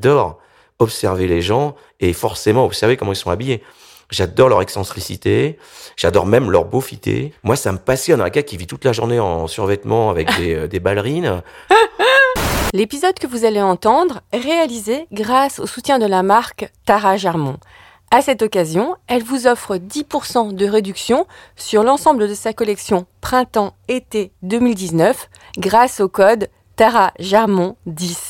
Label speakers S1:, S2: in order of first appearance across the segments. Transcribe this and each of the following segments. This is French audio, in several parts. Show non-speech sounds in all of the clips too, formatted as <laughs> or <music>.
S1: j'adore observer les gens et forcément observer comment ils sont habillés. J'adore leur excentricité, j'adore même leur beaufité. Moi, ça me passionne. Un gars qui vit toute la journée en survêtement avec <laughs> des, euh, des ballerines. <laughs>
S2: L'épisode que vous allez entendre est réalisé grâce au soutien de la marque Tara Germont. À cette occasion, elle vous offre 10% de réduction sur l'ensemble de sa collection Printemps-été 2019 grâce au code Tara Germont 10.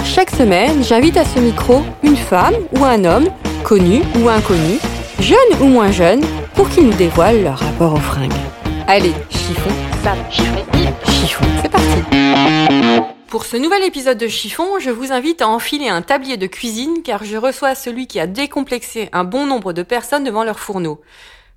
S2: chaque semaine, j'invite à ce micro une femme ou un homme, connu ou inconnu, jeune ou moins jeune, pour qu'ils nous dévoilent leur rapport aux fringues. Allez, chiffon, sape, chiffon, chiffon, c'est parti Pour ce nouvel épisode de Chiffon, je vous invite à enfiler un tablier de cuisine car je reçois celui qui a décomplexé un bon nombre de personnes devant leur fourneau.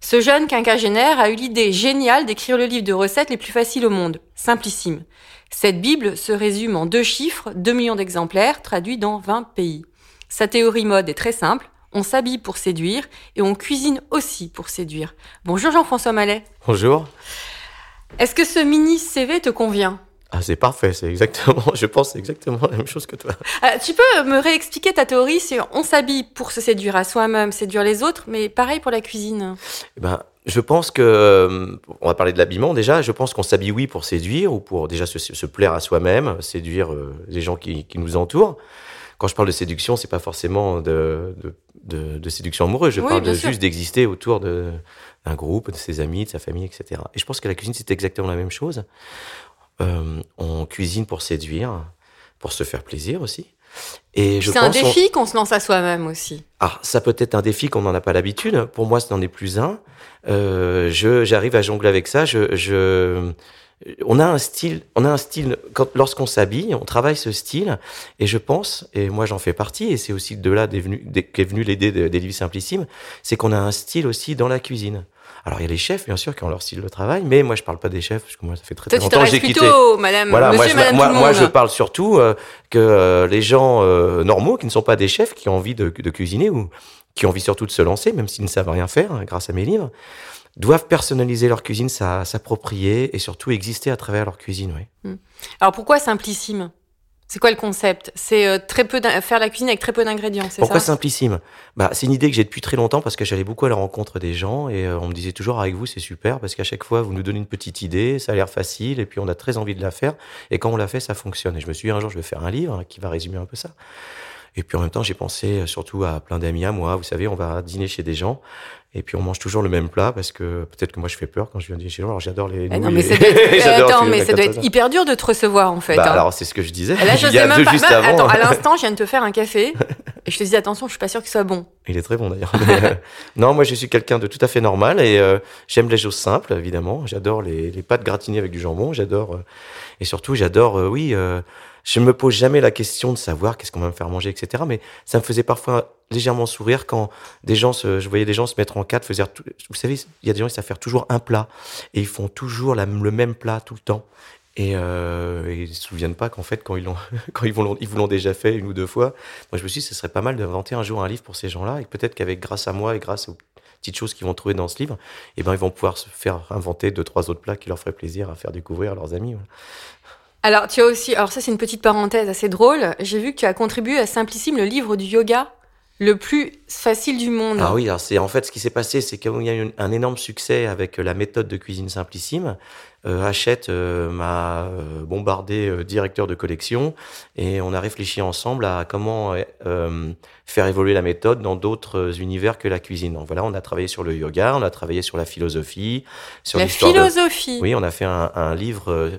S2: Ce jeune quinquagénaire a eu l'idée géniale d'écrire le livre de recettes les plus faciles au monde, Simplissime. Cette Bible se résume en deux chiffres, 2 millions d'exemplaires, traduits dans 20 pays. Sa théorie mode est très simple, on s'habille pour séduire et on cuisine aussi pour séduire. Bonjour Jean-François Mallet.
S1: Bonjour.
S2: Est-ce que ce mini CV te convient?
S1: Ah, c'est parfait, c'est exactement, <laughs> je pense exactement la même chose que toi.
S2: Euh, Tu peux me réexpliquer ta théorie sur on s'habille pour se séduire à soi-même, séduire les autres, mais pareil pour la cuisine.
S1: Eh Ben, je pense que, on va parler de l'habillement déjà, je pense qu'on s'habille oui pour séduire ou pour déjà se, se plaire à soi-même, séduire euh, les gens qui, qui nous entourent. Quand je parle de séduction, c'est pas forcément de, de, de, de séduction amoureuse, je
S2: Oui,
S1: parle de juste d'exister autour d'un groupe, de ses amis, de sa famille, etc. Et je pense que la cuisine, c'est exactement la même chose. Euh, on cuisine pour séduire, pour se faire plaisir aussi. Et je
S2: C'est un
S1: on-
S2: défi qu'on se lance à soi-même aussi.
S1: ah, ça peut être un défi qu'on n'en a pas l'habitude. Pour moi, ce n'en est plus un. Euh, je, j'arrive à jongler avec ça. Je, je, on a un style, on a un style. Quand, lorsqu'on s'habille, on travaille ce style. Et je pense, et moi j'en fais partie, et c'est aussi de là qu'est venu, qu'est venue l'idée de- des livres simplissimes, c'est qu'on a un style aussi dans la cuisine. Alors il y a les chefs, bien sûr, qui ont leur style de travail, mais moi je parle pas des chefs parce que moi ça fait très,
S2: Toi,
S1: très longtemps que j'ai quitté.
S2: plutôt, madame,
S1: Voilà, moi,
S2: monsieur,
S1: je,
S2: madame
S1: moi, moi, je parle surtout euh, que euh, les gens euh, normaux, qui ne sont pas des chefs, qui ont envie de, de cuisiner ou qui ont envie surtout de se lancer, même s'ils ne savent rien faire, hein, grâce à mes livres, doivent personnaliser leur cuisine, s'a- s'approprier et surtout exister à travers leur cuisine. Oui.
S2: Alors pourquoi simplissime? C'est quoi le concept? C'est euh, très peu faire la cuisine avec très peu d'ingrédients, c'est
S1: Pourquoi
S2: ça?
S1: simplissime? Bah, C'est une idée que j'ai depuis très longtemps parce que j'allais beaucoup à la rencontre des gens et euh, on me disait toujours avec vous c'est super parce qu'à chaque fois vous nous donnez une petite idée, ça a l'air facile et puis on a très envie de la faire et quand on la fait ça fonctionne. Et je me suis dit un jour je vais faire un livre hein, qui va résumer un peu ça. Et puis en même temps j'ai pensé euh, surtout à plein d'amis à moi. Vous savez on va dîner chez des gens et puis on mange toujours le même plat parce que peut-être que moi je fais peur quand je viens dîner chez. Alors j'adore les.
S2: Eh non, mais <laughs> ça doit être, attends, mais ça doit être hyper dur de te recevoir en fait.
S1: Bah,
S2: hein.
S1: alors c'est ce que je disais.
S2: Et là, je
S1: il y a
S2: même
S1: deux
S2: pas.
S1: juste avant.
S2: Attends, à l'instant, je viens de te faire un café <laughs> et je te dis attention, je suis pas sûre qu'il soit bon.
S1: Il est très bon d'ailleurs. Euh, <laughs> non, moi je suis quelqu'un de tout à fait normal et euh, j'aime les choses simples évidemment. J'adore les, les pâtes gratinées avec du jambon. J'adore euh, et surtout j'adore, euh, oui. Je me pose jamais la question de savoir qu'est-ce qu'on va me faire manger, etc. Mais ça me faisait parfois légèrement sourire quand des gens, se, je voyais des gens se mettre en quatre, faire tout, vous savez, il y a des gens qui savent faire toujours un plat et ils font toujours le même plat tout le temps. Et, euh, ils se souviennent pas qu'en fait, quand ils l'ont, <laughs> quand ils vous l'ont, ils vous l'ont déjà fait une ou deux fois, moi je me suis dit, ce serait pas mal d'inventer un jour un livre pour ces gens-là, et peut-être qu'avec grâce à moi et grâce aux petites choses qu'ils vont trouver dans ce livre, eh ben ils vont pouvoir se faire inventer deux trois autres plats qui leur feraient plaisir à faire découvrir à leurs amis.
S2: Alors, tu as aussi. Alors, ça, c'est une petite parenthèse assez drôle. J'ai vu que tu as contribué à Simplissime, le livre du yoga le plus facile du monde.
S1: Ah oui, c'est en fait ce qui s'est passé, c'est qu'il y a eu un énorme succès avec la méthode de cuisine simplissime. Euh, Hachette euh, m'a euh, bombardé euh, directeur de collection et on a réfléchi ensemble à comment euh, faire évoluer la méthode dans d'autres univers que la cuisine. Donc voilà, on a travaillé sur le yoga, on a travaillé sur la philosophie, sur
S2: La
S1: de-
S2: philosophie.
S1: Oui, on a fait un, un livre euh,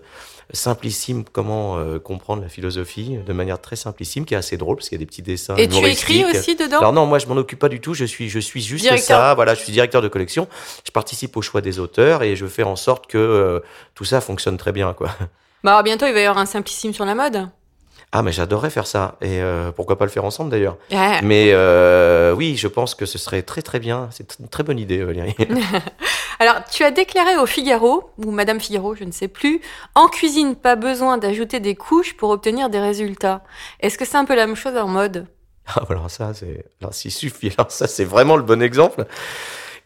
S1: simplissime, comment euh, comprendre la philosophie de manière très simplissime, qui est assez drôle parce qu'il y a des petits dessins.
S2: Et tu écris aussi dedans
S1: Alors non, moi je m'en occupe pas du tout. Je suis, je suis juste
S2: Directeur.
S1: ça. Voilà, je suis directeur de collection. Je participe au choix des auteurs et je fais en sorte que euh, tout ça fonctionne très bien, quoi. <laughs>
S2: Bah, alors, bientôt, il va y avoir un Simplissime sur la mode.
S1: Ah, mais j'adorerais faire ça. Et euh, pourquoi pas le faire ensemble d'ailleurs. Mais euh, oui, je pense que ce serait très très bien. C'est une très bonne idée, Valérie. <laughs>
S2: Alors, tu as déclaré au Figaro, ou Madame Figaro, je ne sais plus, en cuisine, pas besoin d'ajouter des couches pour obtenir des résultats. Est-ce que c'est un peu la même chose en mode?
S1: Ah, alors ça, c'est, alors s'il suffit, ça, c'est vraiment le bon exemple.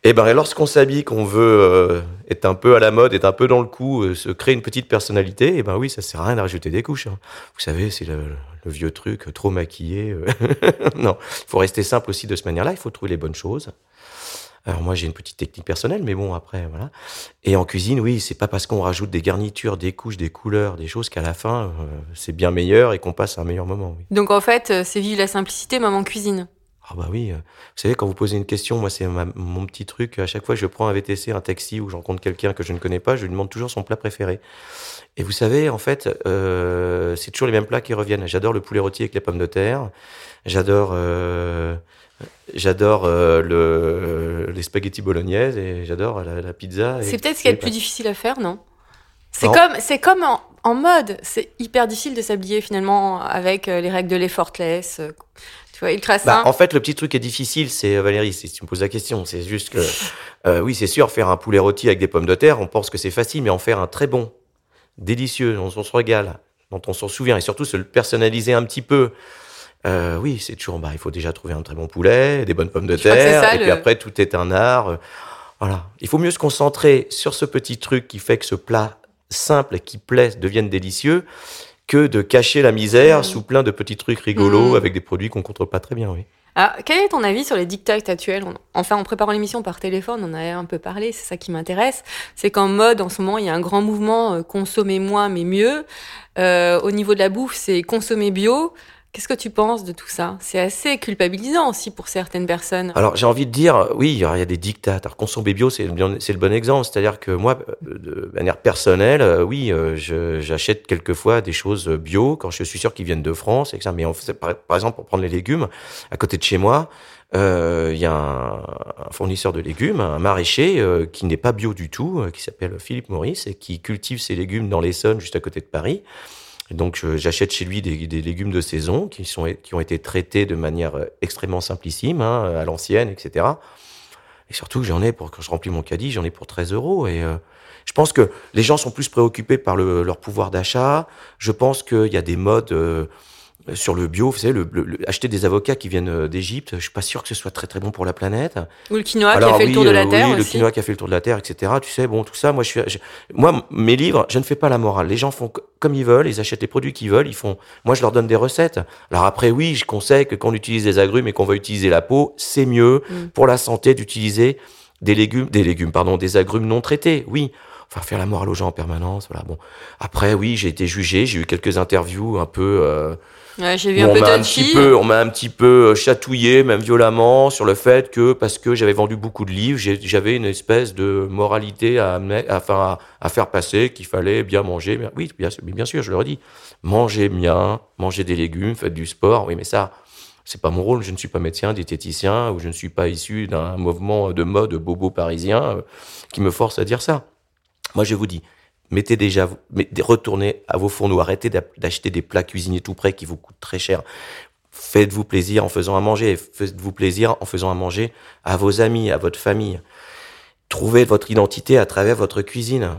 S1: Et ben, lorsqu'on s'habille, qu'on veut euh, être un peu à la mode, être un peu dans le coup, euh, se créer une petite personnalité, et ben oui, ça sert à rien de rajouter des couches. hein. Vous savez, c'est le, vieux truc, trop maquillé. euh. <laughs> non, il faut rester simple aussi de cette manière-là. Il faut trouver les bonnes choses. Alors moi, j'ai une petite technique personnelle, mais bon, après, voilà. Et en cuisine, oui, c'est pas parce qu'on rajoute des garnitures, des couches, des couleurs, des choses qu'à la fin, euh, c'est bien meilleur et qu'on passe un meilleur moment.
S2: Donc en fait, euh, c'est vive la simplicité, maman cuisine.
S1: Ah bah oui, euh, vous savez, quand vous posez une question, moi c'est mon petit truc, à chaque fois que je prends un VTC, un taxi ou je rencontre quelqu'un que je ne connais pas, je lui demande toujours son plat préféré. Et vous savez, en fait, euh, c'est toujours les mêmes plats qui reviennent. J'adore le poulet rôti avec les pommes de terre, j'adore euh, j'adore euh, le, les spaghettis bolognaises et j'adore la, la pizza.
S2: C'est peut-être ce a de
S1: et
S2: plus difficile à faire, non? C'est comme, c'est comme en, en mode. C'est hyper difficile de s'habiller finalement avec les règles de l'effortless. Tu vois, ultra
S1: Bah, en fait, le petit truc qui est difficile, c'est euh, Valérie, si tu me poses la question, c'est juste que, euh, oui, c'est sûr, faire un poulet rôti avec des pommes de terre, on pense que c'est facile, mais en faire un très bon, délicieux, dont on se régale, dont on s'en souvient, et surtout se le personnaliser un petit peu. Euh, oui, c'est toujours, bah, il faut déjà trouver un très bon poulet, des bonnes pommes de
S2: Je
S1: terre,
S2: ça,
S1: et puis après, tout est un art. Voilà. Il faut mieux se concentrer sur ce petit truc qui fait que ce plat simple et qui plaît devienne délicieux que de cacher la misère
S2: Mm.
S1: sous plein de petits trucs rigolos
S2: Mm.
S1: avec des produits qu'on contrôle pas très bien, oui.
S2: Ah, quel est ton avis sur les dictats actuels? Enfin, en préparant l'émission par téléphone, on en a un peu parlé, c'est ça qui m'intéresse. C'est qu'en mode, en ce moment, il y a un grand mouvement euh, consommer moins mais mieux. Euh, au niveau de la bouffe, c'est consommer bio. Qu'est-ce que tu penses de tout ça? C'est assez culpabilisant aussi pour certaines personnes.
S1: Alors j'ai envie de dire, oui, il y a des dictats. Alors consommer bio, c'est le, bon exemple. C'est-à-dire que moi, euh, de manière personnelle, euh, oui, euh, j'achète quelquefois des choses bio quand je suis sûr qu'ils viennent de France. Et que ça. Mais par, exemple, pour prendre les légumes, à côté de chez moi, il y a un, fournisseur de légumes, un maraîcher qui n'est pas bio du tout, qui s'appelle Philippe Maurice et qui cultive ses légumes dans l'Essonne, juste à côté de Paris. Et donc je- j'achète chez lui des, des légumes de saison qui, sont, qui ont été traités de manière euh, extrêmement simplissime, hein, à l'ancienne, etc. Et surtout, j'en ai pour quand je remplis mon caddie, j'en ai pour 13 euros. Et euh, je pense que les gens sont plus préoccupés par le, leur pouvoir d'achat. Je pense qu'il y a des modes euh, sur le bio. Vous savez, le, le- acheter des avocats qui viennent euh, d'Égypte, je suis pas sûr que ce soit très très bon pour la planète.
S2: Ou le quinoa qui a fait le tour de la
S1: euh,
S2: Terre
S1: oui, le quinoa qui a fait le tour de la Terre, etc. Tu sais, bon, tout ça, moi, je suis, je- moi, mes livres, je ne fais pas la morale. Les gens font co- comme ils veulent, ils achètent les produits qu'ils veulent, ils font. Moi, je leur donne des recettes. Alors après, oui, je conseille que quand on utilise des agrumes et qu'on va utiliser la peau, c'est mieux
S2: Mm.
S1: pour la santé d'utiliser des légumes, des légumes, pardon, des agrumes non traités. Oui. Enfin, faire la morale aux gens en permanence, voilà. Bon. Après, oui, j'ai été jugé, j'ai eu quelques interviews un peu, euh,
S2: Ouais, J'ai vu
S1: où
S2: un
S1: on
S2: peu
S1: un petit peu, on m'a un petit peu euh, chatouillé, même violemment, sur le fait que parce que j'avais vendu beaucoup de livres, j'avais une espèce de moralité à, amener- à, enfin, à, à faire passer qu'il fallait bien manger. Mais Oui, bien, sûr- mais bien sûr, je leur dis, mangez bien, mangez des légumes, faites du sport. Oui, mais ça, c'est pas mon rôle. Je ne suis pas médecin, diététicien, ou je ne suis pas issu d'un mouvement de mode bobo parisien euh, qui me force à dire ça. Moi, je vous dis, mettez déjà, retournez à vos fourneaux, arrêtez d'a- d'acheter des plats cuisinés tout prêts qui vous coûtent très cher. Faites-vous plaisir en faisant à manger, faites-vous plaisir en faisant à manger à vos amis, à votre famille. Trouvez votre identité à travers votre cuisine.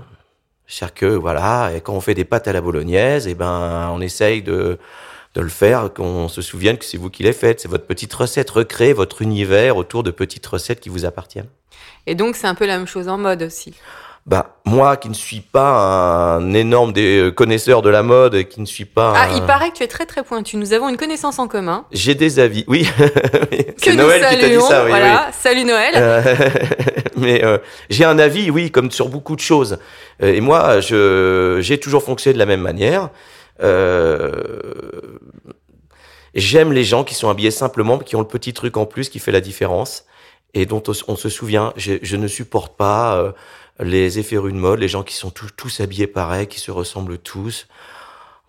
S1: C'est-à-dire que, voilà, et quand on fait des pâtes à la bolognaise, et ben, on essaye de, de le faire, qu'on se souvienne que c'est vous qui les faites. C'est votre petite recette. Recréez votre univers autour de petites recettes qui vous appartiennent.
S2: Et donc, c'est un peu la même chose en mode aussi.
S1: Bah, moi qui ne suis pas un énorme des connaisseur de la mode, et qui ne suis pas.
S2: Ah,
S1: un-
S2: il paraît que tu es très très pointu. Nous avons une connaissance en commun.
S1: J'ai des avis, oui. <laughs>
S2: Que nous
S1: Noël qui t'a dit
S2: saluons.
S1: ça, oui.
S2: voilà. Salut Noël.
S1: Euh, <laughs> mais euh, j'ai un avis, oui, comme sur beaucoup de choses. Euh, Et moi, je j'ai toujours fonctionné de la même manière. Euh, J'aime les gens qui sont habillés simplement, qui ont le petit truc en plus qui fait la différence et dont on, se souvient. Je, je ne supporte pas euh, les effets de mode, les gens qui sont tous, tous habillés pareil, qui se ressemblent tous.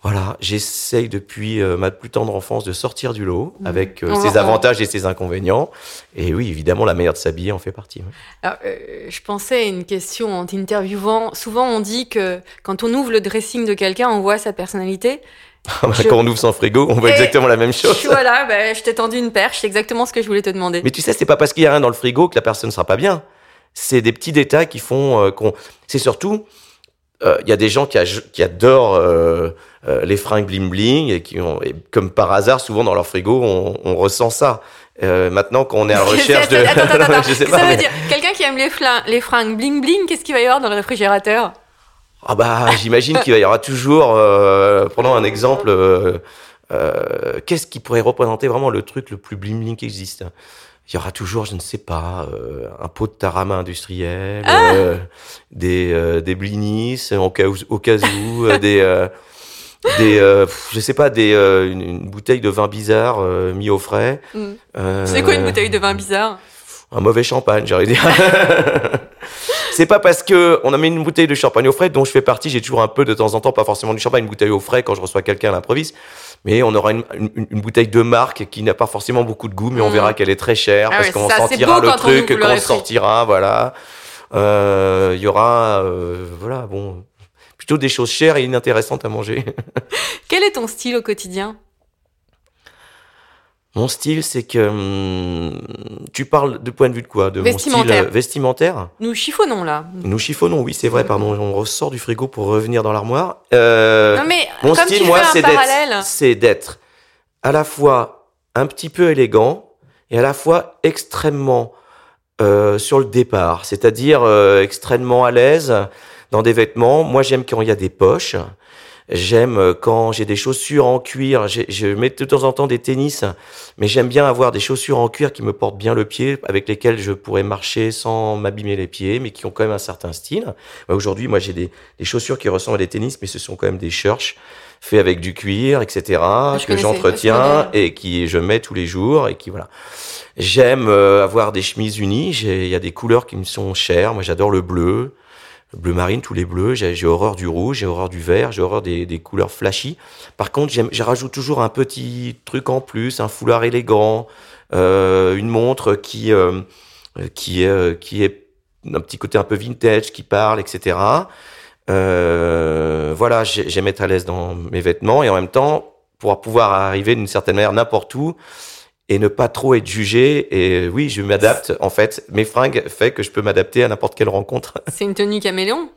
S1: Voilà, j'essaye depuis euh, ma plus tendre enfance de sortir du lot
S2: Mhm.
S1: avec euh,
S2: On-
S1: ses avantages et ses inconvénients. Et oui, évidemment, la manière de s'habiller en fait partie. oui.
S2: Alors, euh, je pensais à une question en t'interviewant. Souvent, on dit que quand on ouvre le dressing de quelqu'un, on voit sa personnalité. <laughs> Je-
S1: Quand on ouvre son frigo, on voit
S2: Et-
S1: exactement la même chose.
S2: Voilà, bah, je t'ai tendu une perche, c'est exactement ce que je voulais te demander.
S1: Mais tu sais, c'est pas parce qu'il y a rien dans le frigo que la personne sera pas bien. C'est des petits détails qui font euh, qu'on. C'est surtout, euh, il y a des gens qui, adorent euh, les fringues bling bling et qui ont, et comme par hasard, souvent dans leur frigo, on, on ressent ça. Maintenant, quand on est à la <laughs> recherche de,
S2: Attends, attends, <laughs> attends,
S1: je sais
S2: ça
S1: pas,
S2: veut
S1: mais-
S2: dire, quelqu'un qui aime les, les fringues bling bling, qu'est-ce qu'il va y avoir dans le réfrigérateur?
S1: Ah bah, j'imagine qu'il y aura toujours, prenons un exemple, qu'est-ce qui pourrait représenter vraiment le truc le plus bling bling qui existe? Il y aura toujours, je ne sais pas, euh, un pot de tarama industriel,
S2: Ah
S1: euh, des, euh, des blinis au cas où, au cas où <laughs> des, des je sais pas, des, une, une bouteille de vin bizarre mis au frais.
S2: Mm. C'est quoi une bouteille de vin bizarre?
S1: Un mauvais champagne, j'aurais dire. <laughs> c'est pas parce que on a mis une bouteille de champagne au frais dont je fais partie. J'ai toujours un peu de temps en temps, pas forcément du champagne, une bouteille au frais quand je reçois quelqu'un à l'improviste. Mais on aura une, une- une bouteille de marque qui n'a pas forcément beaucoup de goût, mais on
S2: Mm.
S1: verra qu'elle est très chère
S2: Ah
S1: parce
S2: ouais,
S1: qu'on sentira le truc
S2: ouvre le
S1: quand on
S2: réfri.
S1: sortira, voilà. Euh, Il y aura, euh, voilà, bon, plutôt des choses chères et inintéressantes à manger. <laughs>
S2: Quel est ton style au quotidien?
S1: Mon style, c'est que hum, tu parles de point de vue de quoi? De mon style
S2: Vestimentaire.
S1: euh, vestimentaire
S2: Nous chiffonnons là.
S1: Nous chiffonnons, oui, c'est vrai, pardon. On ressort du frigo pour revenir dans l'armoire. Euh,
S2: non mais
S1: mon
S2: comme
S1: style,
S2: tu
S1: moi, c'est d'être, c'est d'être à la fois un petit peu élégant et à la fois extrêmement euh, sur le départ, c'est-à-dire euh, extrêmement à l'aise dans des vêtements. Moi, j'aime quand il y a des poches. J'aime euh, quand j'ai des chaussures en cuir. Je mets de temps en temps des tennis, mais j'aime bien avoir des chaussures en cuir qui me portent bien le pied, avec lesquelles je pourrais marcher sans m'abîmer les pieds, mais qui ont quand même un certain style. Bah, Aujourd'hui, moi, j'ai des, des chaussures qui ressemblent à des tennis, mais ce sont quand même des shirts faits avec du cuir, etc.,
S2: Je
S1: que j'entretiens et qui je mets tous les jours et qui voilà. J'aime euh, avoir des chemises unies. Il y a des couleurs qui me sont chères. Moi, j'adore le bleu, le bleu marine, tous les bleus. J'ai horreur du rouge, j'ai horreur du vert, j'ai horreur des, des couleurs flashy. Par contre, je rajoute toujours un petit truc en plus, un foulard élégant, euh, une montre qui euh, qui est euh, qui est un petit côté un peu vintage, qui parle, etc. Euh, voilà, j'ai- j'aime être à l'aise dans mes vêtements et en même temps pour pouvoir arriver d'une certaine manière n'importe où et ne pas trop être jugé. Et oui, je m'adapte. En fait, mes fringues fait que je peux m'adapter à n'importe quelle rencontre. <laughs>
S2: c'est une tenue caméléon?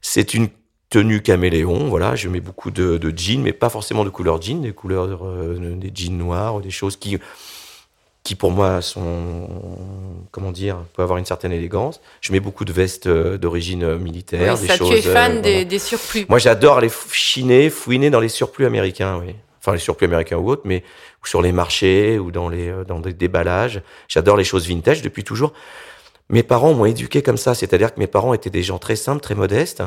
S1: C'est une tenue caméléon. Voilà, je mets beaucoup de, de jeans, mais pas forcément de couleur jean, des couleurs, euh, des jeans noirs des choses qui, qui pour moi sont, comment dire, peuvent avoir une certaine élégance. Je mets beaucoup de vestes euh, d'origine militaire,
S2: Oui,
S1: des
S2: ça,
S1: choses.
S2: tu es fan
S1: euh,
S2: des,
S1: voilà.
S2: des surplus.
S1: Moi, j'adore f- chiner, fouiner dans les surplus américains, oui. Enfin, les surplus américains ou autres, mais sur les marchés ou dans les euh, dans des déballages. J'adore les choses vintage depuis toujours. Mes parents m'ont éduqué comme ça, c'est-à-dire que mes parents étaient des gens très simples, très modestes,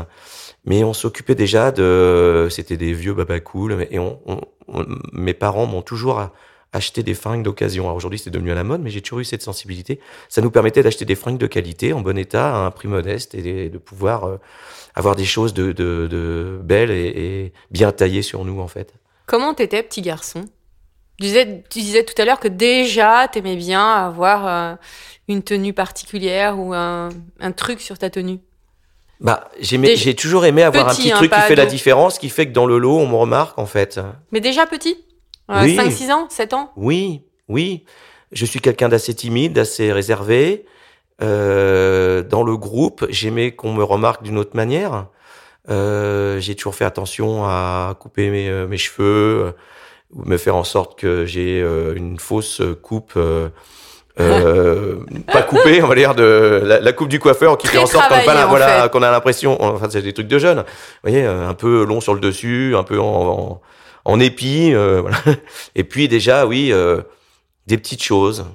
S1: mais on s'occupait déjà de, c'était des vieux baba cool, mais- et mes parents m'ont toujours acheté des fringues d'occasion. Alors aujourd'hui, c'est devenu à la mode, mais j'ai toujours eu cette sensibilité. Ça nous permettait d'acheter des fringues de qualité, en bon état, à un prix modeste, et de pouvoir euh, avoir des choses de, de, belles et bien taillées sur nous, en fait.
S2: Comment t'étais petit garçon? Tu disais, tu disais tout à l'heure que déjà t'aimais bien avoir euh, une tenue particulière ou un, un truc sur ta tenue.
S1: Bah, j'ai toujours aimé avoir
S2: petit,
S1: un petit
S2: hein,
S1: truc qui fait la différence, qui fait que dans le lot, on me remarque, en fait.
S2: Mais déjà petit? Euh,
S1: Oui.
S2: 5-6 ans? 7 ans?
S1: Oui, oui. Je suis quelqu'un d'assez timide, d'assez réservé. Euh, dans le groupe, j'aimais qu'on me remarque d'une autre manière. Euh, j'ai toujours fait attention à couper mes, euh, mes cheveux, euh, ou me faire en sorte que j'ai une fausse coupe. euh, <laughs> pas coupée, on va dire de la, la coupe du coiffeur qui
S2: Très
S1: fait en sorte qu'on a, voilà, qu'on l'impression, enfin c'est des trucs de jeunes, vous voyez, un peu long sur le dessus, un peu en, en, en épi, euh, voilà. Et puis déjà, oui, euh, des petites choses.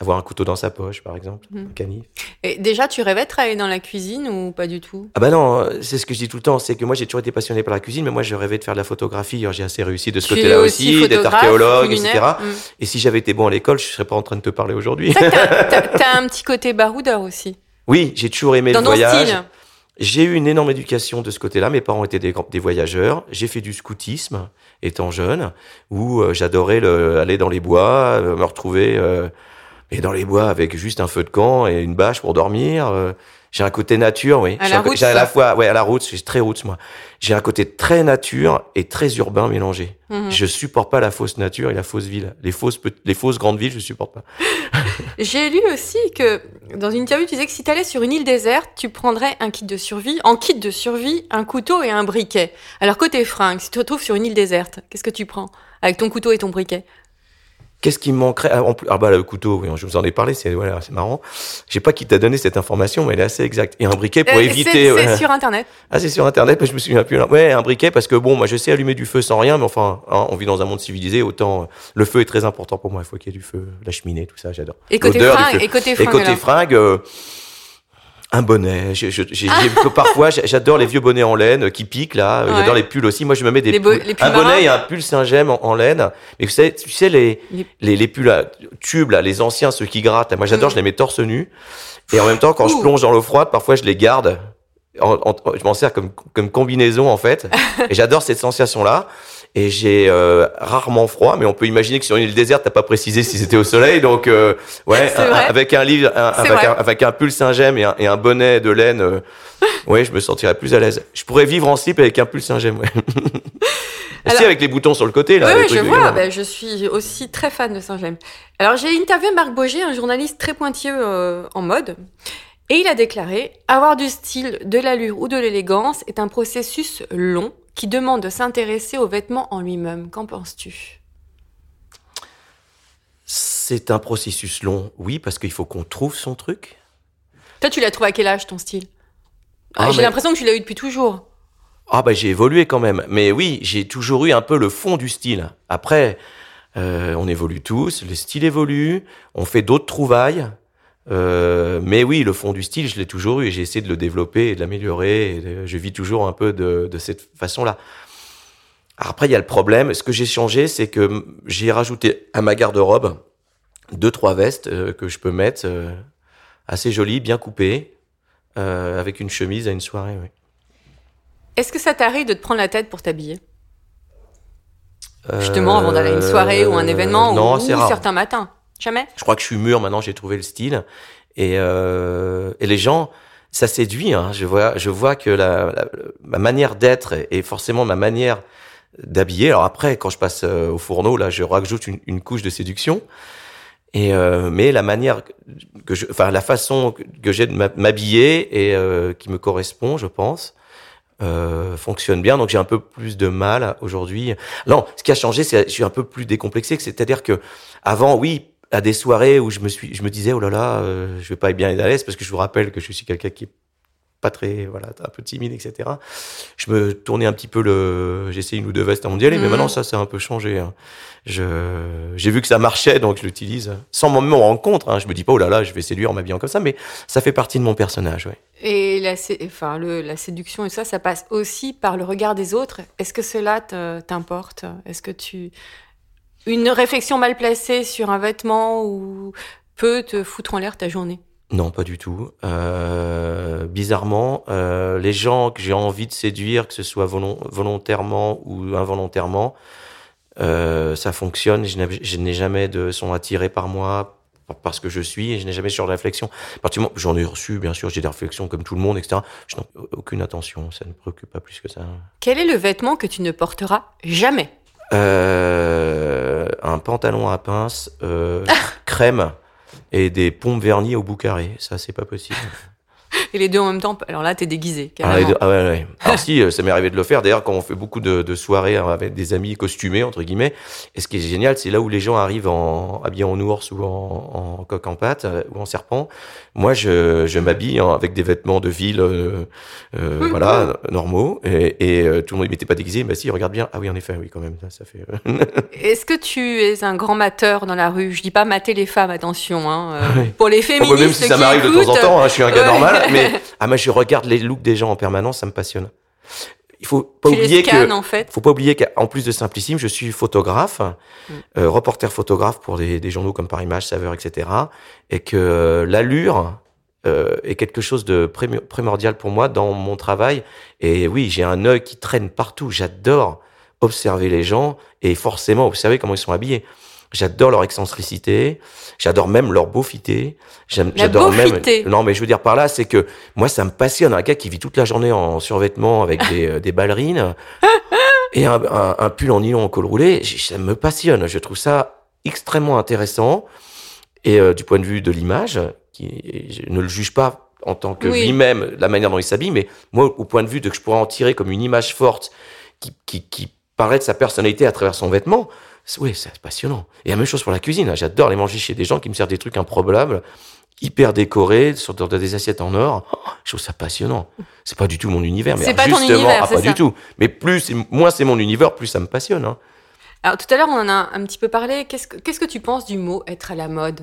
S1: Avoir un couteau dans sa poche, par exemple,
S2: Mhm.
S1: un canif.
S2: Et déjà, tu rêvais de travailler dans la cuisine ou pas du tout?
S1: Ah bah non, c'est ce que je dis tout le temps, c'est que moi j'ai toujours été passionné par la cuisine, mais moi je rêvais de faire de la photographie. Alors j'ai assez réussi de ce côté-là aussi, d'être
S2: photographe,
S1: archéologue, etc.
S2: Mm.
S1: Et si j'avais été bon à l'école, je serais pas en train de te parler aujourd'hui. <laughs>
S2: T'as- un petit côté baroudeur aussi.
S1: Oui, j'ai toujours aimé
S2: Dans
S1: le voyage.
S2: style.
S1: J'ai eu une énorme éducation de ce côté-là. Mes parents étaient des, voyageurs. J'ai fait du scoutisme étant jeune, où euh, j'adorais le- aller dans les bois, euh, me retrouver euh, Et dans les bois avec juste un feu de camp et une bâche pour dormir. euh, j'ai un côté nature, oui.
S2: À
S1: J'ai
S2: la
S1: un J'ai à la fois, ouais, à la route, j'ai très route moi. J'ai un côté très nature et très urbain mélangé.
S2: Mhm.
S1: Je supporte pas la fausse nature et la fausse ville. Les fausses, les fausses grandes villes, je supporte pas. <laughs>
S2: J'ai lu aussi que dans une interview, tu disais que si tu allais sur une île déserte, tu prendrais un kit de survie, en kit de survie, un couteau et un briquet. Alors côté fringues, si tu te retrouves sur une île déserte, qu'est-ce que tu prends avec ton couteau et ton briquet?
S1: Qu'est-ce qui me manquerait? Ah, plus, ah bah le couteau, oui, je vous en ai parlé, c'est voilà, c'est marrant. Je sais pas qui t'a donné cette information, mais elle est assez exacte. Et un briquet pour
S2: Euh,
S1: éviter.
S2: C'est sur internet.
S1: Ah, c'est sur internet, mais je me souviens plus. Ouais, un briquet parce que bon, moi je sais allumer du feu sans rien, mais enfin, hein, on vit dans un monde civilisé, autant euh, le feu est très important pour moi. Il faut qu'il y ait du feu, la cheminée, tout ça, j'adore.
S2: Et côté
S1: feu.
S2: et côté
S1: Et
S2: fringues,
S1: côté
S2: alors
S1: fringues, euh, un bonnet. Je- je- j'ai- j'ai- parfois, j'adore les vieux bonnets en laine euh, qui piquent là.
S2: Ouais.
S1: J'adore les pulls aussi. Moi, je me mets des
S2: Les bo-
S1: pulls-
S2: les pulls
S1: un bonnet et un pull Saint-Gemme en, en laine. Mais vous savez, tu sais les
S2: Les-
S1: les, les pulls à tubes là, les anciens, ceux qui grattent. Moi, j'adore.
S2: Mm.
S1: Je les mets torse nu. Et en même temps, quand je plonge dans l'eau froide, parfois, je les garde. En- en- je m'en sers comme comme combinaison en fait. <laughs> et j'adore cette sensation là. Et j'ai euh, rarement froid, mais on peut imaginer que sur une île déserte, t'as pas précisé si c'était au soleil, donc euh, ouais, un- avec un livre, un- avec, un, avec un pull Saint-Gemme et un, et un bonnet de laine, euh, <laughs> ouais, je me sentirais plus à l'aise. Je pourrais vivre en slip avec un pull Saint-Gemme, ouais. <laughs> Aussi avec les boutons sur le côté là.
S2: Oui, je vois. Ben, je suis aussi très fan de Saint-Gemme. Alors, j'ai interviewé Marc Boger, un journaliste très pointilleux euh, en mode. Et il a déclaré Avoir du style, de l'allure ou de l'élégance est un processus long qui demande de s'intéresser aux vêtements en lui-même. Qu'en penses-tu?
S1: C'est un processus long, oui, parce qu'il faut qu'on trouve son truc.
S2: Toi, tu l'as trouvé à quel âge ton style? Ah,
S1: Ah,
S2: J'ai
S1: mais-
S2: l'impression que tu l'as eu depuis toujours.
S1: Ah bah j'ai évolué quand même, mais oui, j'ai toujours eu un peu le fond du style. Après, euh, on évolue tous, le style évolue, on fait d'autres trouvailles, euh, mais oui, le fond du style, je l'ai toujours eu et j'ai essayé de le développer et de l'améliorer. de- Je vis toujours un peu de, de cette façon-là. Après, il y a le problème. Ce que j'ai changé, c'est que j'ai rajouté à ma garde-robe deux trois vestes euh, que je peux mettre euh, assez jolies, bien coupées, euh, avec une chemise à une soirée. Oui.
S2: Est-ce que ça t'arrive de te prendre la tête pour t'habiller? Justement, avant d'aller à une soirée ou un événement
S1: Euh, non,
S2: ou, certains matins Jamais
S1: Je crois que je suis mûr maintenant, j'ai trouvé le style. Et, euh, et les gens, ça séduit. Hein. Je, vois, je vois que la, la- ma manière d'être et- forcément ma manière d'habiller. Alors après, quand je passe euh, au fourneau, là, je rajoute une, une couche de séduction. Et euh, mais la manière que je, enfin la façon que- j'ai de m'hab- m'habiller et euh, qui me correspond, je pense, euh, fonctionne bien. Donc j'ai un peu plus de mal aujourd'hui. Non, ce qui a changé, c'est que je suis un peu plus décomplexé. C'est-à-dire que avant, oui, à des soirées où je me suis, je me disais oh là là, euh, je vais pas être bien à l'aise parce que je vous rappelle que je suis quelqu'un qui est pas très, voilà, un peu timide, etc. Je me tournais un petit peu le, essayé une ou deux vestes avant d'y aller, mais
S2: Mhm.
S1: maintenant ça, ça a un peu changé. hein. Je, j'ai vu que ça marchait, donc je l'utilise sans même m'en rendre compte. Hein. Je me dis pas oh là là, je vais séduire en m'habillant comme ça, mais ça fait partie de mon personnage, ouais.
S2: Et la, enfin, le- la séduction et ça, ça passe aussi par le regard des autres. Est-ce que cela te- t'importe? Est-ce que tu... Une réflexion mal placée sur un vêtement ou peut te foutre en l'air ta journée?
S1: Non, pas du tout. Euh, bizarrement, euh, les gens que j'ai envie de séduire, que ce soit volon- volontairement ou involontairement, euh, ça fonctionne. Je n'ai- jamais de sont attirés par moi par- parce que je suis et je n'ai jamais ce genre de réflexion. Moment- J'en ai reçu, bien sûr, j'ai des réflexions comme tout le monde, etc. Je n'ai aucune attention, ça ne me préoccupe pas plus que ça.
S2: Quel est le vêtement que tu ne porteras jamais?
S1: Euh, un pantalon à pince, euh, <laughs> crème et des pompes vernis au bout carré. Ça, c'est pas possible. <laughs>
S2: Et les deux en même temps Alors là, t'es déguisé,
S1: Ah, deux- ah ouais, ouais. <laughs> Alors si, euh, ça m'est arrivé de le faire. D'ailleurs, quand on fait beaucoup de, de soirées hein, avec des amis costumés, entre guillemets, et ce qui est génial, c'est là où les gens arrivent en habillés en ours ou en, en coq en pâte euh, ou en serpent. Moi, je, je m'habille avec des vêtements de ville, euh, euh, voilà, normaux. Et, et tout le monde, il m'était pas déguisé. Bah si, regarde bien. Ah oui, en effet, oui, quand même. Ça, ça fait.
S2: Est-ce que tu es un grand mateur dans la rue? Je dis pas mater les femmes, attention. Hein,
S1: Oui.
S2: Pour les
S1: Oh,
S2: féministes
S1: bah, même si ça m'arrive de temps en temps, hein, je suis un gars normal, mais <laughs> <laughs> ah, moi, je regarde les looks des gens en permanence, ça me passionne. Il faut pas
S2: tu
S1: que
S2: en fait.
S1: faut pas oublier qu'en plus de Simplissime, je suis photographe,
S2: Mm.
S1: euh, reporter photographe pour des, des journaux comme Paris Match, Saveur, etc. Et que euh, l'allure euh, est quelque chose de primordial pour moi dans mon travail. Et oui, j'ai un œil qui traîne partout. J'adore observer les gens et forcément observer comment ils sont habillés. J'adore leur excentricité. J'adore même leur beaufité. J'adore même. Non, mais je veux dire par là, c'est que moi, ça me passionne. Un gars qui vit toute la journée en survêtement avec des, euh, des ballerines <laughs> et un, un- un pull en nylon en col roulé, ça me passionne. Je trouve ça extrêmement intéressant. Et euh, du point de vue de l'image, qui, je ne le juge pas en tant que
S2: Oui.
S1: lui-même, la manière dont il s'habille, mais moi, au point de vue de que je pourrais en tirer comme une image forte qui, qui, qui paraît de sa personnalité à travers son vêtement, oui, c'est passionnant. Et la même chose pour la cuisine. J'adore les manger chez des gens qui me servent des trucs improbables, hyper décorés, sur des assiettes en or. Oh, je trouve ça passionnant. C'est pas du tout mon univers.
S2: C'est pas ton
S1: justement,
S2: univers,
S1: ah, pas
S2: ça.
S1: du tout. Mais plus, moins c'est mon univers, plus ça me passionne. hein.
S2: Alors tout à l'heure, on en a un petit peu parlé. Qu'est-ce que, qu'est-ce que tu penses du mot être à la mode?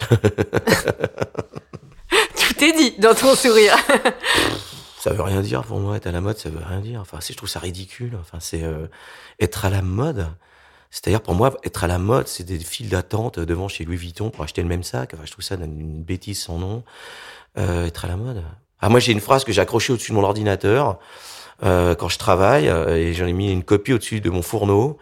S2: <laughs> Tout est dit dans ton sourire.
S1: Ça veut rien dire pour moi, être à la mode, ça veut rien dire. Enfin, c'est- je trouve ça ridicule. Enfin, c'est euh, être à la mode. C'est-à-dire, pour moi, être à la mode, c'est des files d'attente devant chez Louis Vuitton pour acheter le même sac. Enfin, je trouve ça une bêtise sans nom. Euh, être à la mode. Ah, moi, j'ai une phrase que j'ai accrochée au-dessus de mon ordinateur euh, quand je travaille euh, et j'en ai mis une copie au-dessus de mon fourneau.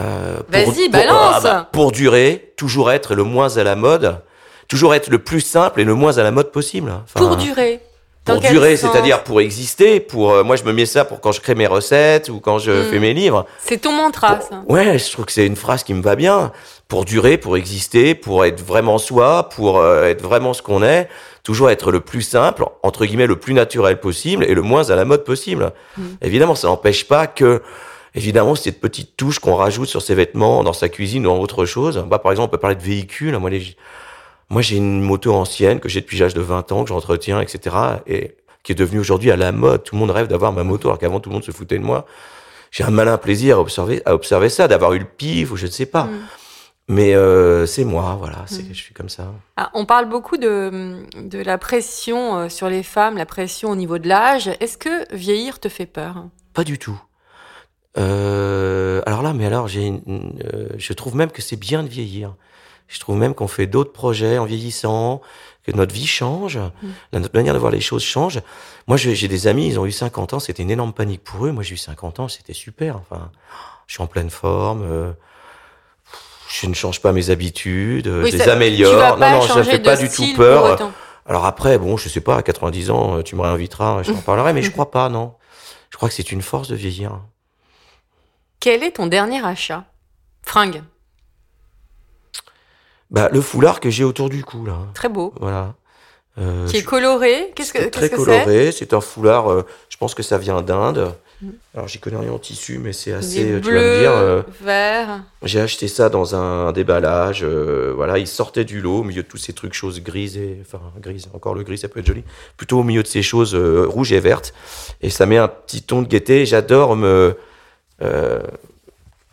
S1: Euh, pour-
S2: Vas-y, balance.
S1: ah, bah, pour durer, toujours être le moins à la mode, toujours être le plus simple et le moins à la mode possible. Enfin,
S2: Pour durer.
S1: Pour durer, c'est-à-dire pour exister, pour euh, moi je me mets ça pour quand je crée mes recettes ou quand je
S2: Mm.
S1: fais mes livres.
S2: C'est ton mantra,
S1: Pour-
S2: ça.
S1: Ouais, je trouve que c'est une phrase qui me va bien. Pour durer, pour exister, pour être vraiment soi, pour euh, être vraiment ce qu'on est, toujours être le plus simple, entre guillemets le plus naturel possible et le moins à la mode possible.
S2: Mm.
S1: Évidemment, ça n'empêche pas que Évidemment, cette petite touche qu'on rajoute sur ses vêtements, dans sa cuisine ou en autre chose. Bah, par exemple, on peut parler de véhicules. Moi, les, moi, j'ai une moto ancienne que j'ai depuis l'âge de 20 ans, que j'entretiens, etc. Et qui est devenue aujourd'hui à la mode. Tout le monde rêve d'avoir ma moto, alors qu'avant, tout le monde se foutait de moi. J'ai un malin plaisir à observer, à observer ça, d'avoir eu le pif ou je ne sais pas.
S2: Mm.
S1: Mais euh, c'est moi, voilà, c'est,
S2: Mm.
S1: je suis comme ça.
S2: Ah, on parle beaucoup de, de la pression euh, sur les femmes, la pression au niveau de l'âge. Est-ce que vieillir te fait peur?
S1: Pas du tout. Euh, alors là, mais alors, j'ai, une- une, euh, je trouve même que c'est bien de vieillir. Je trouve même qu'on fait d'autres projets en vieillissant, que notre vie change, la, notre manière de voir les choses change. Moi, j'ai, des amis, ils ont eu 50 ans, c'était une énorme panique pour eux. Moi, j'ai eu 50 ans, c'était super. Enfin, je suis en pleine forme. euh, je ne change pas mes habitudes, euh,
S2: Oui,
S1: je
S2: ça-
S1: les améliore. Non, non, ça ne fait pas du tout peur. Alors après, bon, je sais pas, à 90 ans, euh, tu me réinviteras, je t'en parlerai, mais je crois pas, non. Je crois que c'est une force de vieillir.
S2: Quel est ton dernier achat? Fringue.
S1: Bah, le foulard que j'ai autour du cou, là.
S2: Très beau.
S1: Voilà. Euh,
S2: Qui est coloré. Qu'est-ce que
S1: c'est très
S2: que
S1: coloré. C'est un foulard, euh, je pense que ça vient d'Inde.
S2: Mm.
S1: Alors, j'y connais rien en tissu, mais c'est assez, euh, tu vas me dire. euh,
S2: verts.
S1: j'ai acheté ça dans un déballage. voilà, il sortait du lot au milieu de tous ces trucs choses grises et enfin grises. Encore le gris, ça peut être joli. Plutôt au milieu de ces choses rouges et vertes. Et ça met un petit ton de gaieté. J'adore me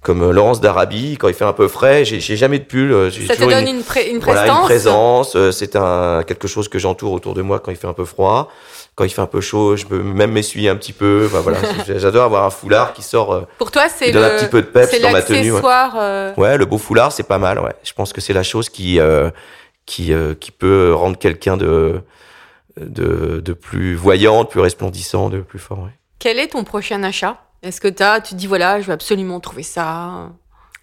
S1: comme Laurence d'Arabie quand il fait un peu frais. J'ai jamais de pull. euh,
S2: Ça te donne une, pré- une
S1: voilà, une présence. euh, C'est un quelque chose que j'entoure autour de moi quand il fait un peu froid. Quand il fait un peu chaud, je peux même m'essuyer un petit peu. Enfin, voilà, <laughs> j'adore avoir un foulard qui sort. euh,
S2: Pour toi, c'est le,
S1: un petit peu de peps dans ma tenue. ouais.
S2: euh,
S1: le beau foulard, c'est pas mal. Ouais, je pense que c'est la chose qui euh, qui euh, qui peut rendre quelqu'un de de de plus voyant, de plus resplendissant, de plus fort. Ouais.
S2: Quel est ton prochain achat? Est-ce que t'as, tu te dis voilà, je vais absolument trouver ça?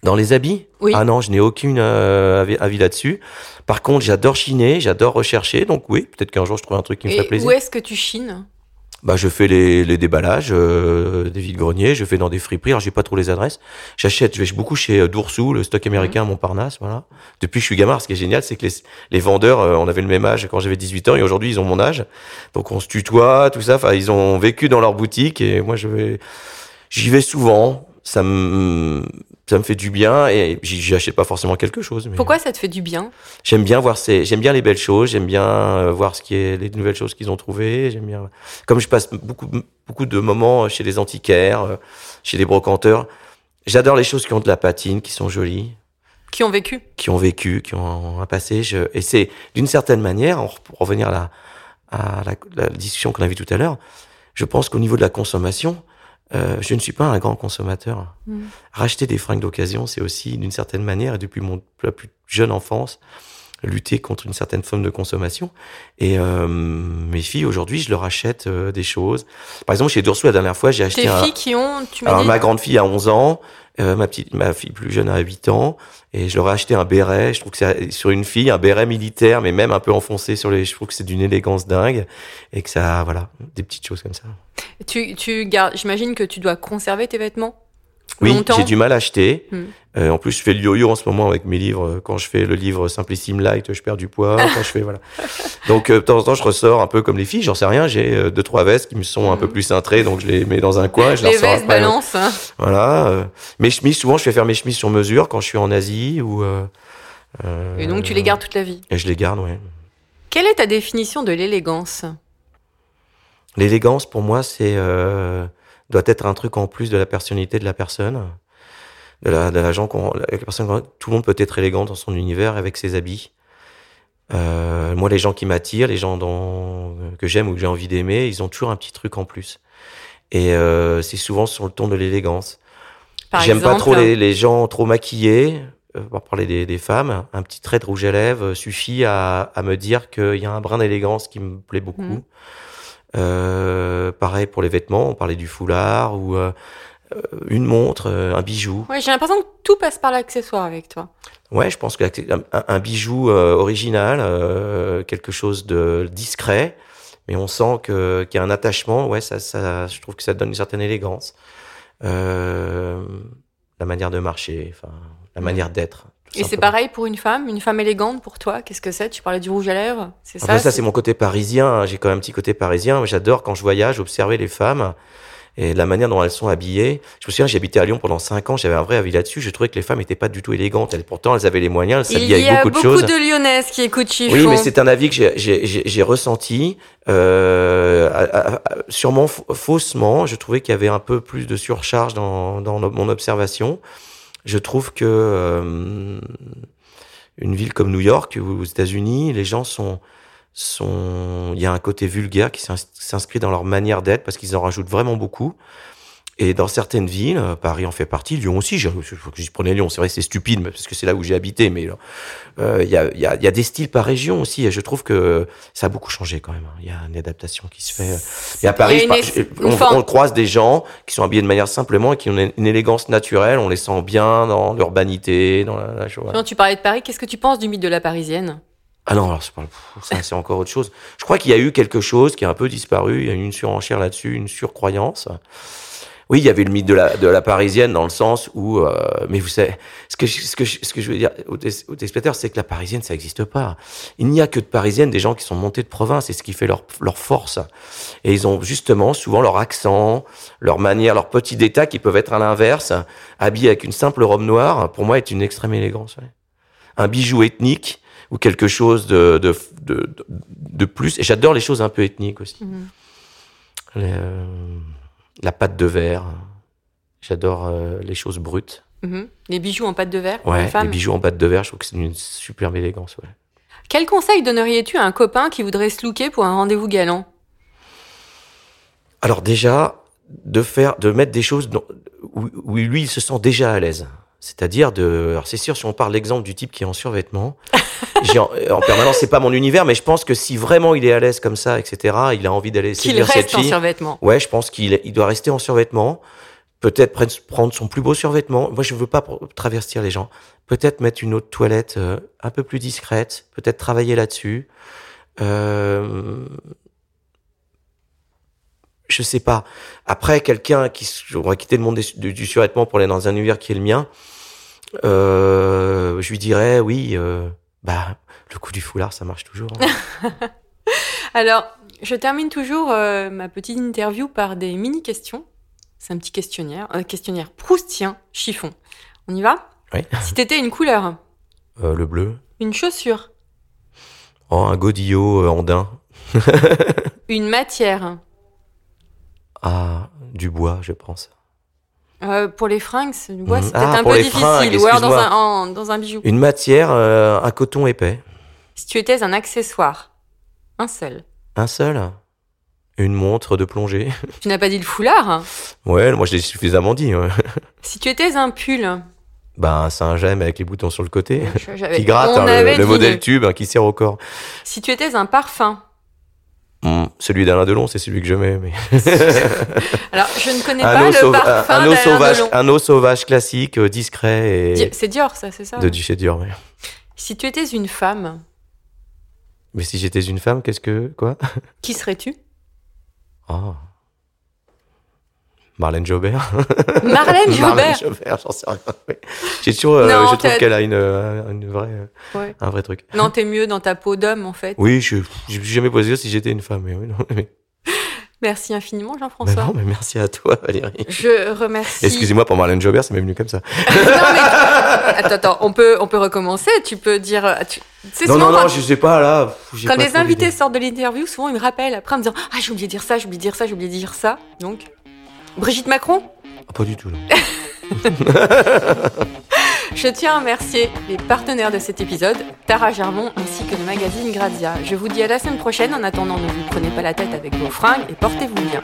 S1: Dans les habits?
S2: Oui.
S1: Ah non, je n'ai aucune euh, avis, là-dessus. Par contre, j'adore chiner, j'adore rechercher. Donc oui, peut-être qu'un jour je trouve un truc qui me
S2: Et
S1: ferait plaisir.
S2: où est-ce que tu chines?
S1: Bah, je fais les, les déballages euh, des vides-greniers, je fais dans des friperies. Alors, j'ai pas trop les adresses. J'achète, je vais beaucoup chez euh, Doursou, le stock américain à Montparnasse, voilà. Depuis que je suis gamin, ce qui est génial, c'est que les, les vendeurs, euh, on avait le même âge quand j'avais 18 ans et aujourd'hui, ils ont mon âge. Donc, on se tutoie, tout ça. Enfin, ils ont vécu dans leur boutique et moi, je vais, j'y vais souvent. Ça me, ça me fait du bien et j'y achète pas forcément quelque chose. Mais
S2: Pourquoi ça te fait du bien?
S1: J'aime bien voir ces, j'aime bien les belles choses, j'aime bien euh, voir ce qui est les nouvelles choses qu'ils ont trouvées, j'aime bien comme je passe beaucoup beaucoup de moments chez les antiquaires, euh, chez les brocanteurs, j'adore les choses qui ont de la patine, qui sont jolies,
S2: Qui ont vécu?
S1: Qui ont vécu, qui ont un passé, je- et c'est d'une certaine manière, pour revenir à la, à la, la discussion qu'on a vue tout à l'heure, je pense qu'au niveau de la consommation, euh, je ne suis pas un grand consommateur.
S2: Mm.
S1: Racheter des fringues d'occasion, c'est aussi d'une certaine manière, et depuis mon la plus jeune enfance, lutter contre une certaine forme de consommation. Et euh, mes filles, aujourd'hui, je leur achète euh, des choses. Par exemple, chez Durso, la dernière fois, j'ai acheté
S2: Tes
S1: un...
S2: filles qui ont, tu
S1: Alors,
S2: dit,
S1: ma grande fille a 11 ans, euh, ma petite, ma fille plus jeune a 8 ans, et je leur ai acheté un béret. Je trouve que c'est sur une fille, un béret militaire, mais même un peu enfoncé sur les. Je trouve que c'est d'une élégance dingue, et que ça, voilà, des petites choses comme ça.
S2: tu, tu gardes, j'imagine que tu dois conserver tes vêtements?
S1: Oui, j'ai du mal à acheter.
S2: Hmm.
S1: Euh, en plus, je fais le yo-yo en ce moment avec mes livres. Quand je fais le livre Simplissime Light, je perds du poids. <laughs> Quand je fais voilà. Donc euh, de temps en temps, je ressors un peu comme les filles. J'en sais rien. J'ai euh, deux trois vestes qui me sont un peu plus cintrées, donc je les mets dans un coin. et Je les
S2: Les
S1: ressors
S2: vestes balance. hein.
S1: Voilà. euh, mes chemises, souvent, je fais faire mes chemises sur mesure quand je suis en Asie ou.
S2: Et donc tu les gardes toute la vie?
S1: Et je les garde, ouais.
S2: Quelle est ta définition de l'élégance?
S1: L'élégance, pour moi, c'est euh, doit être un truc en plus de la personnalité de la personne, de la, de la gens la personne. Tout le monde peut être élégant dans son univers avec ses habits. Euh, moi, les gens qui m'attirent, les gens dont, que j'aime ou que j'ai envie d'aimer, ils ont toujours un petit truc en plus. Et euh, c'est souvent sur le ton de l'élégance. J'aime pas trop les, les gens trop maquillés. Euh, pour parler des, des femmes, un petit trait de rouge à lèvres suffit à, à me dire qu'il y a un brin d'élégance qui me plaît beaucoup.
S2: Mhm.
S1: Euh, pareil pour les vêtements, on parlait du foulard ou euh, euh, une montre, un bijou.
S2: Ouais, j'ai l'impression que tout passe par l'accessoire avec toi.
S1: Ouais, je pense qu'un un, un bijou euh, original, euh, quelque chose de discret, mais on sent que qu'il y a un attachement. Ouais, ça, ça, je trouve que ça donne une certaine élégance. Euh, la manière de marcher, enfin, la manière d'être.
S2: Et c'est pareil pour une femme, une femme élégante pour toi, qu'est-ce que c'est Tu parlais du rouge à lèvres, c'est ça
S1: Après, ça, c'est mon côté parisien. hein. J'ai quand même un petit côté parisien. J'adore quand je voyage, observer les femmes et la manière dont elles sont habillées. Je me souviens, j'habitais à Lyon pendant cinq ans. J'avais un vrai avis là-dessus. Je trouvais que les femmes n'étaient pas du tout élégantes. Elles, pourtant, elles avaient les moyens. Elles
S2: Il
S1: s'habillaient
S2: y
S1: avec
S2: a
S1: beaucoup,
S2: beaucoup,
S1: de choses.
S2: de Lyonnaises qui écoutent Chiffon.
S1: Oui, mais c'est un avis que j'ai- ressenti, euh, à- à- à- sûrement faussement. Je trouvais qu'il y avait un peu plus de surcharge dans, mon observation. Je trouve que euh, une ville comme New York ou aux États-Unis, les gens sont sont. Il y a un côté vulgaire qui s'ins- s'inscrit dans leur manière d'être parce qu'ils en rajoutent vraiment beaucoup. Et dans certaines villes, euh, Paris en fait partie, Lyon aussi, je, je, prenais Lyon, c'est vrai c'est stupide parce que c'est là où j'ai habité, mais euh, il y, a, il y, a, il y a des styles par région aussi, et je trouve que ça a beaucoup changé quand même. hein. Il y a une adaptation qui se fait. Et à Paris,
S2: une
S1: je- on, croise des gens qui sont habillés de manière simplement et qui ont une, élégance naturelle, on les sent bien dans l'urbanité, dans la, la chose.
S2: Quand tu parlais de Paris, qu'est-ce que tu penses du mythe de la Parisienne?
S1: Ah non, alors ça c'est encore autre chose. Je crois qu'il y a eu quelque chose qui a un peu disparu, il y a eu une surenchère là-dessus, une surcroyance. Oui, il y avait le mythe de la, de la parisienne dans le sens où, euh, mais vous savez, ce que, je- ce que, je- ce que je veux dire aux, téléspectateurs, c'est que la parisienne, ça n'existe pas. Il n'y a que de parisiennes, des gens qui sont montés de province, c'est ce qui fait leur, leur force. Et ils ont justement souvent leur accent, leur manière, leurs petits détails qui peuvent être à l'inverse, habillés avec une simple robe noire, pour moi, est une extrême élégance. ouais. Un bijou ethnique ou quelque chose de, de, de, de- plus. Et j'adore les choses un peu ethniques aussi.
S2: Mhm.
S1: Les, euh, la pâte de verre. J'adore euh, les choses brutes.
S2: Mhm. Les bijoux en pâte de verre pour
S1: Ouais,
S2: les
S1: bijoux en pâte de verre, je trouve que c'est une superbe élégance. Ouais.
S2: Quel conseil donnerais-tu à un copain qui voudrait se looker pour un rendez-vous galant?
S1: Alors déjà, de faire, de mettre des choses où lui il se sent déjà à l'aise. C'est-à-dire de, alors c'est sûr, si on parle l'exemple du type qui est en survêtement, <laughs> en, en permanence, c'est pas mon univers, mais je pense que si vraiment il est à l'aise comme ça, etc., il a envie d'aller séduire cette
S2: reste en
S1: fille.
S2: survêtement.
S1: Ouais, je pense qu'il il doit rester en survêtement. Peut-être prendre- son plus beau survêtement. Moi, je veux pas travestir les gens. Peut-être mettre une autre toilette euh, un peu plus discrète. Peut-être travailler là-dessus. Euh, je sais pas. Après, quelqu'un qui va quitter le monde du, du survêtement pour aller dans un univers qui est le mien. Euh, je lui dirais oui. euh, bah, le coup du foulard, ça marche toujours. hein. <laughs>
S2: Alors, je termine toujours euh, ma petite interview par des mini-questions. C'est un petit questionnaire, un questionnaire proustien, chiffon. On y va
S1: Oui. <laughs>
S2: Si t'étais une couleur,
S1: le bleu.
S2: une chaussure,
S1: Oh, un godillot andin. <laughs>
S2: une matière,
S1: Ah, du bois, je pense.
S2: Euh, pour les fringues, c'est c'est peut-être
S1: Ah,
S2: un peu difficile,
S1: fringues,
S2: ou alors dans un, en- dans un bijou.
S1: Une matière, euh, un coton épais.
S2: Si tu étais un accessoire, un seul.
S1: Un seul? Une montre de plongée?
S2: Tu n'as pas dit le foulard
S1: Ouais, moi je l'ai suffisamment dit. ouais.
S2: Si tu étais un pull,
S1: Bah, un Saint-James avec les boutons sur le côté, qui gratte, hein, le- modèle tube hein, qui sert au corps.
S2: Si tu étais un parfum,
S1: Hmm, celui d'Alain Delon, c'est celui que je mets. Mais... <laughs>
S2: alors je ne connais
S1: un,
S2: pas
S1: eau
S2: le parfum
S1: un eau
S2: d'Alain
S1: sauvage,
S2: Delon.
S1: un eau sauvage classique, euh, discret
S2: Di-
S1: et
S2: C'est Dior, ça, c'est ça
S1: de chez Dior. ouais.
S2: Si tu étais une femme,
S1: Mais si j'étais une femme, qu'est-ce que quoi?
S2: Qui serais-tu?
S1: Ah. Marlène Jobert. <laughs>
S2: Marlène Jobert.
S1: Marlène Jobert, j'en sais rien. J'ai toujours, euh,
S2: Non,
S1: je trouve qu'elle a une, euh, une vraie, euh,
S2: Ouais.
S1: un vrai truc.
S2: Non, t'es mieux dans ta peau d'homme, en fait.
S1: Oui, je, je me suis jamais posé si j'étais une femme. Mais oui, non, mais,
S2: Merci infiniment,
S1: mais
S2: Jean-François.
S1: non, mais merci à toi, Valérie.
S2: Je remercie.
S1: Excusez-moi pour Marlène Jobert, ça m'est venu comme ça. <laughs>
S2: non, mais... Attends, attends, on peut, on peut recommencer. Tu peux dire. Tu... C'est
S1: Non,
S2: souvent
S1: non, non,
S2: quand,
S1: je sais pas là.
S2: quand
S1: pas
S2: les invités sortent de l'interview, souvent ils me rappellent après en me disant Ah, j'ai oublié de dire ça, j'ai oublié de dire ça, j'ai oublié de dire ça. Donc, Brigitte Macron,
S1: Ah, pas du tout. Non. <laughs>
S2: je tiens à remercier les partenaires de cet épisode, Tara Germont ainsi que le magazine Grazia. Je vous dis à la semaine prochaine. En attendant, ne vous prenez pas la tête avec vos fringues et portez-vous bien.